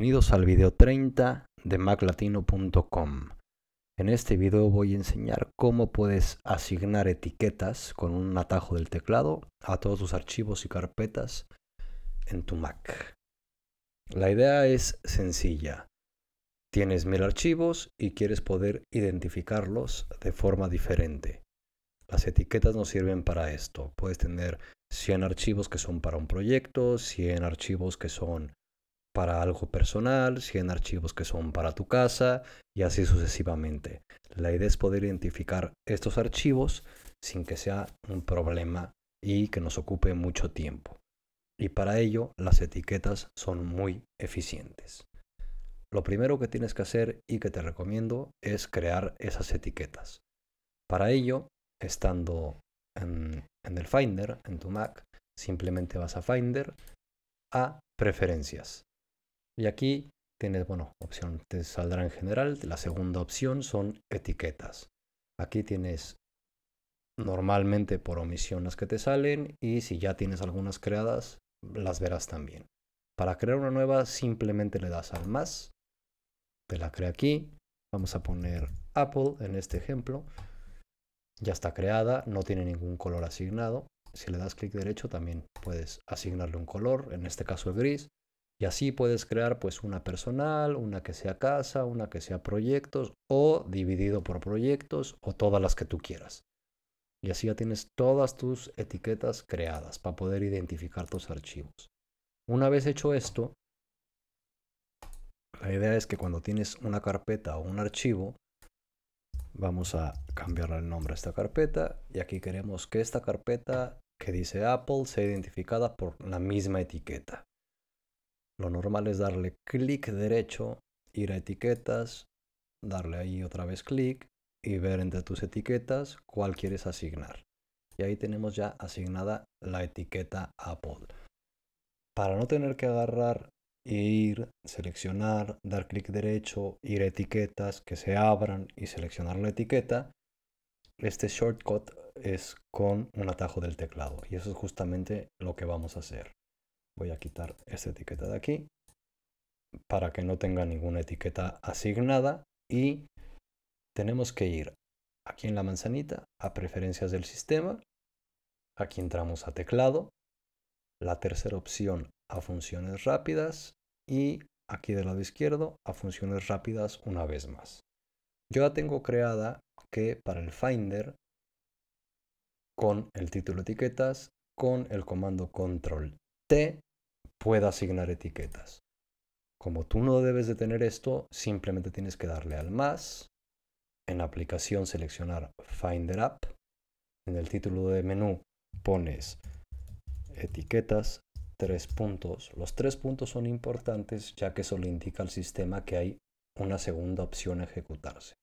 Bienvenidos al video 30 de maclatino.com. En este video voy a enseñar cómo puedes asignar etiquetas con un atajo del teclado a todos tus archivos y carpetas en tu Mac. La idea es sencilla. Tienes mil archivos y quieres poder identificarlos de forma diferente. Las etiquetas nos sirven para esto. Puedes tener 100 archivos que son para un proyecto, 100 archivos que son para algo personal, 100 archivos que son para tu casa y así sucesivamente. La idea es poder identificar estos archivos sin que sea un problema y que nos ocupe mucho tiempo. Y para ello las etiquetas son muy eficientes. Lo primero que tienes que hacer y que te recomiendo es crear esas etiquetas. Para ello, estando en, en el Finder, en tu Mac, simplemente vas a Finder, a Preferencias. Y aquí tienes, bueno, opción, te saldrá en general. La segunda opción son etiquetas. Aquí tienes normalmente por omisión las que te salen y si ya tienes algunas creadas, las verás también. Para crear una nueva simplemente le das al más, te la crea aquí, vamos a poner Apple en este ejemplo, ya está creada, no tiene ningún color asignado, si le das clic derecho también puedes asignarle un color, en este caso el gris, y así puedes crear pues una personal, una que sea casa, una que sea proyectos o dividido por proyectos o todas las que tú quieras. Y así ya tienes todas tus etiquetas creadas para poder identificar tus archivos. Una vez hecho esto, la idea es que cuando tienes una carpeta o un archivo, vamos a cambiarle el nombre a esta carpeta y aquí queremos que esta carpeta que dice Apple sea identificada por la misma etiqueta. Lo normal es darle clic derecho, ir a etiquetas, darle ahí otra vez clic y ver entre tus etiquetas cuál quieres asignar. Y ahí tenemos ya asignada la etiqueta Apple. Para no tener que agarrar e ir, seleccionar, dar clic derecho, ir a etiquetas, que se abran y seleccionar la etiqueta, este shortcut es con un atajo del teclado. Y eso es justamente lo que vamos a hacer. Voy a quitar esta etiqueta de aquí para que no tenga ninguna etiqueta asignada y tenemos que ir aquí en la manzanita a preferencias del sistema. Aquí entramos a teclado. La tercera opción a funciones rápidas y aquí del lado izquierdo a funciones rápidas una vez más. Yo ya tengo creada que para el Finder con el título etiquetas con el comando control T pueda asignar etiquetas. Como tú no debes de tener esto, simplemente tienes que darle al más, en aplicación seleccionar Finder App, en el título de menú pones etiquetas, tres puntos. Los tres puntos son importantes ya que eso le indica al sistema que hay una segunda opción a ejecutarse.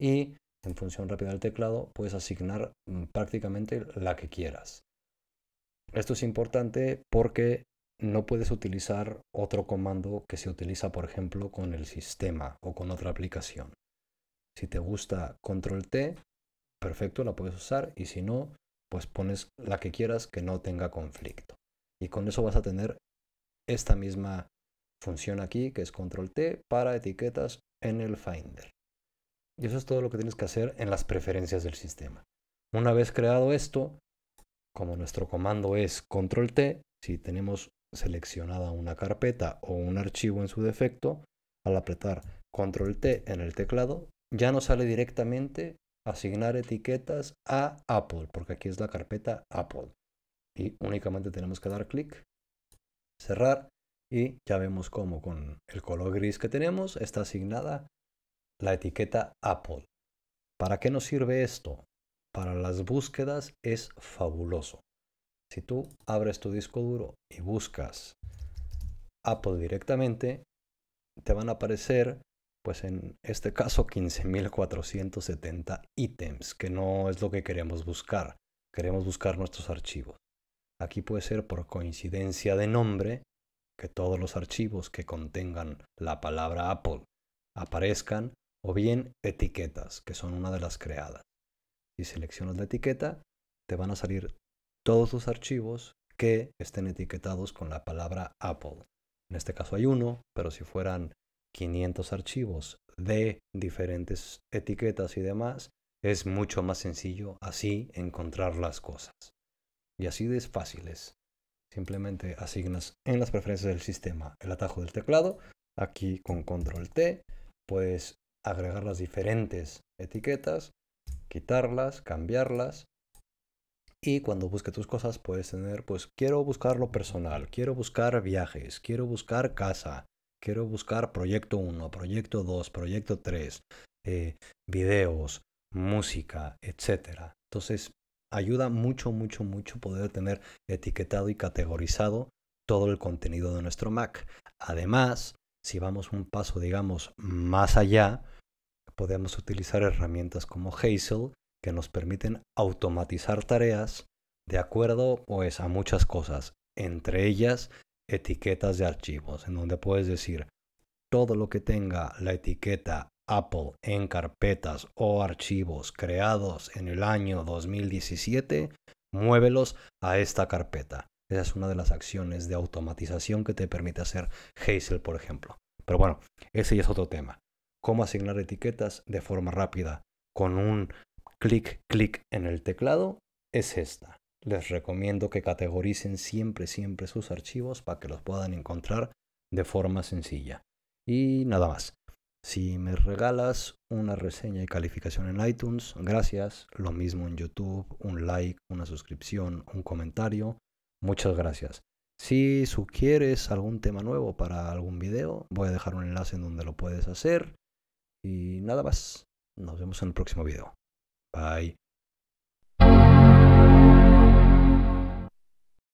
Y en función rápida del teclado puedes asignar mm, prácticamente la que quieras. Esto es importante porque no puedes utilizar otro comando que se utiliza, por ejemplo, con el sistema o con otra aplicación. Si te gusta control T, perfecto, la puedes usar y si no, pues pones la que quieras que no tenga conflicto. Y con eso vas a tener esta misma función aquí, que es control T, para etiquetas en el Finder. Y eso es todo lo que tienes que hacer en las preferencias del sistema. Una vez creado esto, como nuestro comando es control T, si tenemos seleccionada una carpeta o un archivo en su defecto, al apretar control T en el teclado, ya no sale directamente asignar etiquetas a Apple, porque aquí es la carpeta Apple. Y únicamente tenemos que dar clic, cerrar y ya vemos cómo con el color gris que tenemos está asignada la etiqueta Apple. ¿Para qué nos sirve esto? Para las búsquedas es fabuloso. Si tú abres tu disco duro y buscas Apple directamente, te van a aparecer, pues en este caso, 15.470 ítems, que no es lo que queremos buscar. Queremos buscar nuestros archivos. Aquí puede ser por coincidencia de nombre que todos los archivos que contengan la palabra Apple aparezcan o bien etiquetas, que son una de las creadas. Si seleccionas la etiqueta, te van a salir todos los archivos que estén etiquetados con la palabra Apple. En este caso hay uno, pero si fueran 500 archivos de diferentes etiquetas y demás, es mucho más sencillo así encontrar las cosas. Y así de fáciles. Simplemente asignas en las preferencias del sistema el atajo del teclado. Aquí con control T puedes agregar las diferentes etiquetas, quitarlas, cambiarlas. Y cuando busque tus cosas puedes tener, pues quiero buscar lo personal, quiero buscar viajes, quiero buscar casa, quiero buscar proyecto 1, proyecto 2, proyecto 3, eh, videos, música, etc. Entonces ayuda mucho, mucho, mucho poder tener etiquetado y categorizado todo el contenido de nuestro Mac. Además, si vamos un paso, digamos, más allá, podemos utilizar herramientas como Hazel que nos permiten automatizar tareas de acuerdo pues a muchas cosas, entre ellas etiquetas de archivos, en donde puedes decir todo lo que tenga la etiqueta Apple en carpetas o archivos creados en el año 2017, muévelos a esta carpeta. Esa es una de las acciones de automatización que te permite hacer Hazel, por ejemplo. Pero bueno, ese ya es otro tema. Cómo asignar etiquetas de forma rápida con un clic, clic en el teclado es esta. Les recomiendo que categoricen siempre, siempre sus archivos para que los puedan encontrar de forma sencilla. Y nada más. Si me regalas una reseña y calificación en iTunes, gracias. Lo mismo en YouTube, un like, una suscripción, un comentario. Muchas gracias. Si sugieres algún tema nuevo para algún video, voy a dejar un enlace en donde lo puedes hacer. Y nada más. Nos vemos en el próximo video. Bye.